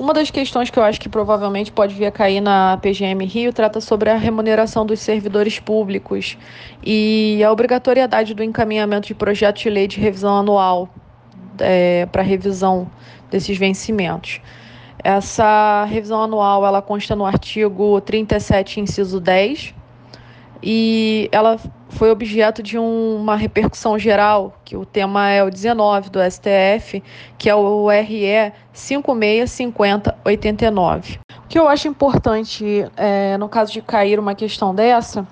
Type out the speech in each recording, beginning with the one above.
Uma das questões que eu acho que provavelmente pode vir a cair na PGM Rio trata sobre a remuneração dos servidores públicos e a obrigatoriedade do encaminhamento de projeto de lei de revisão anual é, para revisão desses vencimentos. Essa revisão anual ela consta no artigo 37, inciso 10, e ela foi objeto de um, uma repercussão geral, que o tema é o 19 do STF, que é o RE 565089. O que eu acho importante, é, no caso de cair uma questão dessa,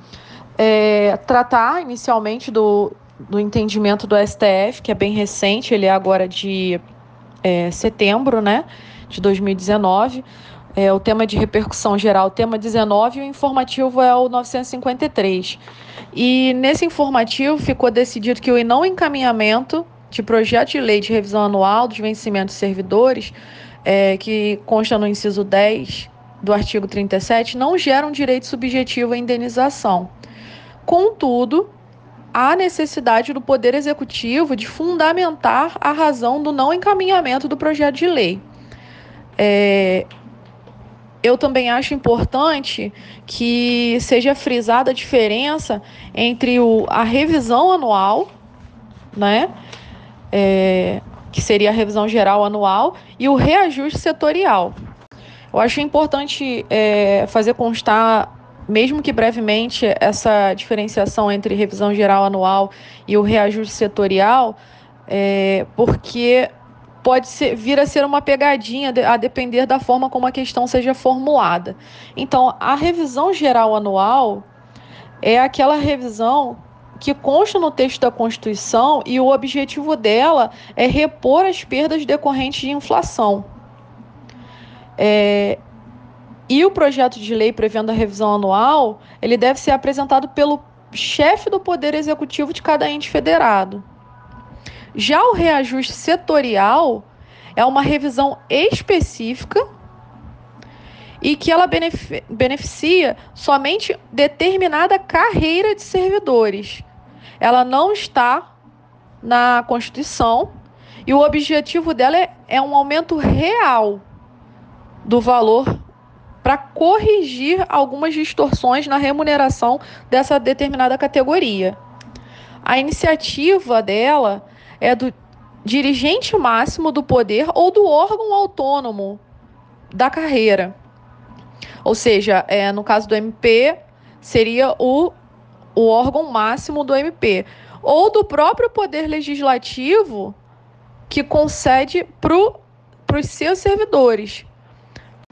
é tratar inicialmente do, do entendimento do STF, que é bem recente, ele é agora de é, setembro né, de 2019, é, o tema de repercussão geral, o tema 19, e o informativo é o 953. E nesse informativo ficou decidido que o não encaminhamento de projeto de lei de revisão anual dos vencimentos servidores, é, que consta no inciso 10 do artigo 37, não gera um direito subjetivo à indenização. Contudo, há necessidade do Poder Executivo de fundamentar a razão do não encaminhamento do projeto de lei. É, eu também acho importante que seja frisada a diferença entre o, a revisão anual, né? É, que seria a revisão geral anual, e o reajuste setorial. Eu acho importante é, fazer constar, mesmo que brevemente, essa diferenciação entre revisão geral anual e o reajuste setorial, é, porque pode ser, vir a ser uma pegadinha a depender da forma como a questão seja formulada. Então, a revisão geral anual é aquela revisão que consta no texto da Constituição e o objetivo dela é repor as perdas decorrentes de inflação. É, e o projeto de lei prevendo a revisão anual, ele deve ser apresentado pelo chefe do Poder Executivo de cada ente federado. Já o reajuste setorial é uma revisão específica e que ela beneficia somente determinada carreira de servidores. Ela não está na Constituição e o objetivo dela é, é um aumento real do valor para corrigir algumas distorções na remuneração dessa determinada categoria. A iniciativa dela é do dirigente máximo do poder ou do órgão autônomo da carreira. Ou seja, é, no caso do MP, seria o, o órgão máximo do MP. Ou do próprio poder legislativo que concede para os seus servidores.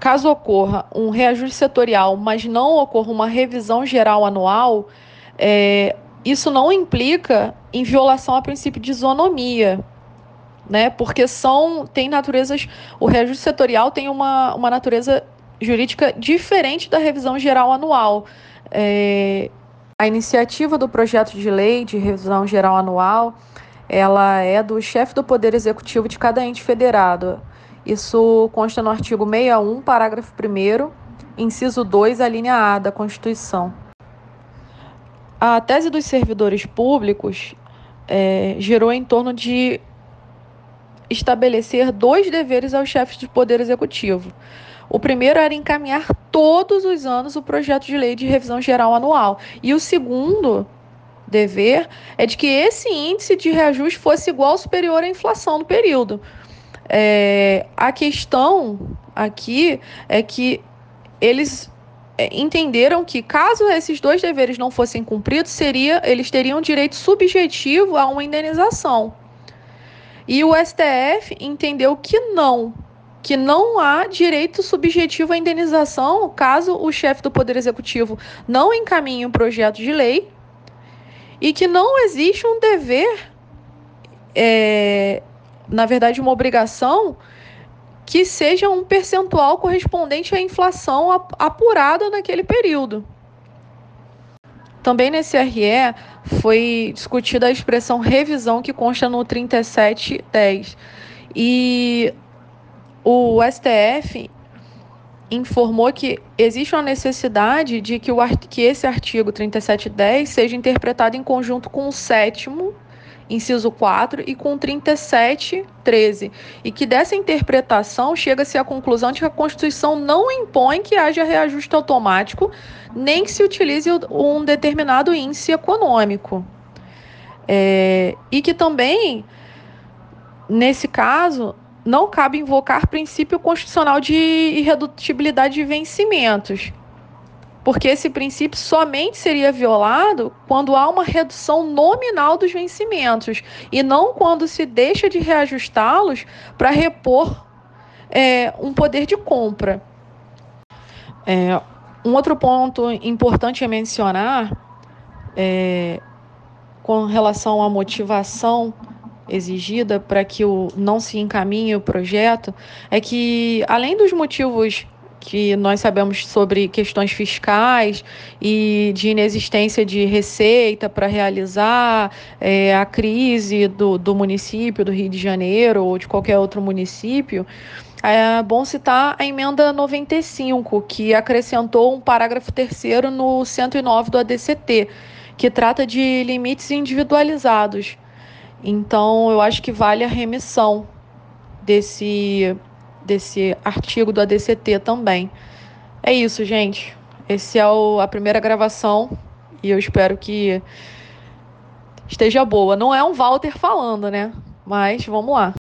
Caso ocorra um reajuste setorial, mas não ocorra uma revisão geral anual, é, isso não implica em violação ao princípio de isonomia, né? Porque são tem naturezas, o reajuste setorial tem uma, uma natureza jurídica diferente da revisão geral anual. É, a iniciativa do projeto de lei de revisão geral anual, ela é do chefe do Poder Executivo de cada ente federado. Isso consta no artigo 61, parágrafo 1 inciso 2, a linha A da Constituição. A tese dos servidores públicos é, gerou em torno de estabelecer dois deveres aos chefes de poder executivo. O primeiro era encaminhar todos os anos o projeto de lei de revisão geral anual. E o segundo dever é de que esse índice de reajuste fosse igual ou superior à inflação do período. É, a questão aqui é que eles é, entenderam que caso esses dois deveres não fossem cumpridos, seria eles teriam direito subjetivo a uma indenização. E o STF entendeu que não, que não há direito subjetivo à indenização caso o chefe do Poder Executivo não encaminhe um projeto de lei e que não existe um dever, é, na verdade, uma obrigação que seja um percentual correspondente à inflação apurada naquele período. Também nesse RE foi discutida a expressão revisão que consta no 3710. E o STF informou que existe uma necessidade de que, o, que esse artigo 3710 seja interpretado em conjunto com o sétimo inciso 4, e com 37, 13, e que dessa interpretação chega-se à conclusão de que a Constituição não impõe que haja reajuste automático, nem que se utilize um determinado índice econômico. É, e que também, nesse caso, não cabe invocar princípio constitucional de irredutibilidade de vencimentos, porque esse princípio somente seria violado quando há uma redução nominal dos vencimentos e não quando se deixa de reajustá-los para repor é, um poder de compra. É, um outro ponto importante a mencionar é, com relação à motivação exigida para que o, não se encaminhe o projeto é que, além dos motivos que nós sabemos sobre questões fiscais e de inexistência de receita para realizar é, a crise do, do município do Rio de Janeiro ou de qualquer outro município. É bom citar a emenda 95, que acrescentou um parágrafo terceiro no 109 do ADCT, que trata de limites individualizados. Então, eu acho que vale a remissão desse desse artigo do ADCT também. É isso, gente. Esse é o, a primeira gravação e eu espero que esteja boa. Não é um Walter falando, né? Mas vamos lá.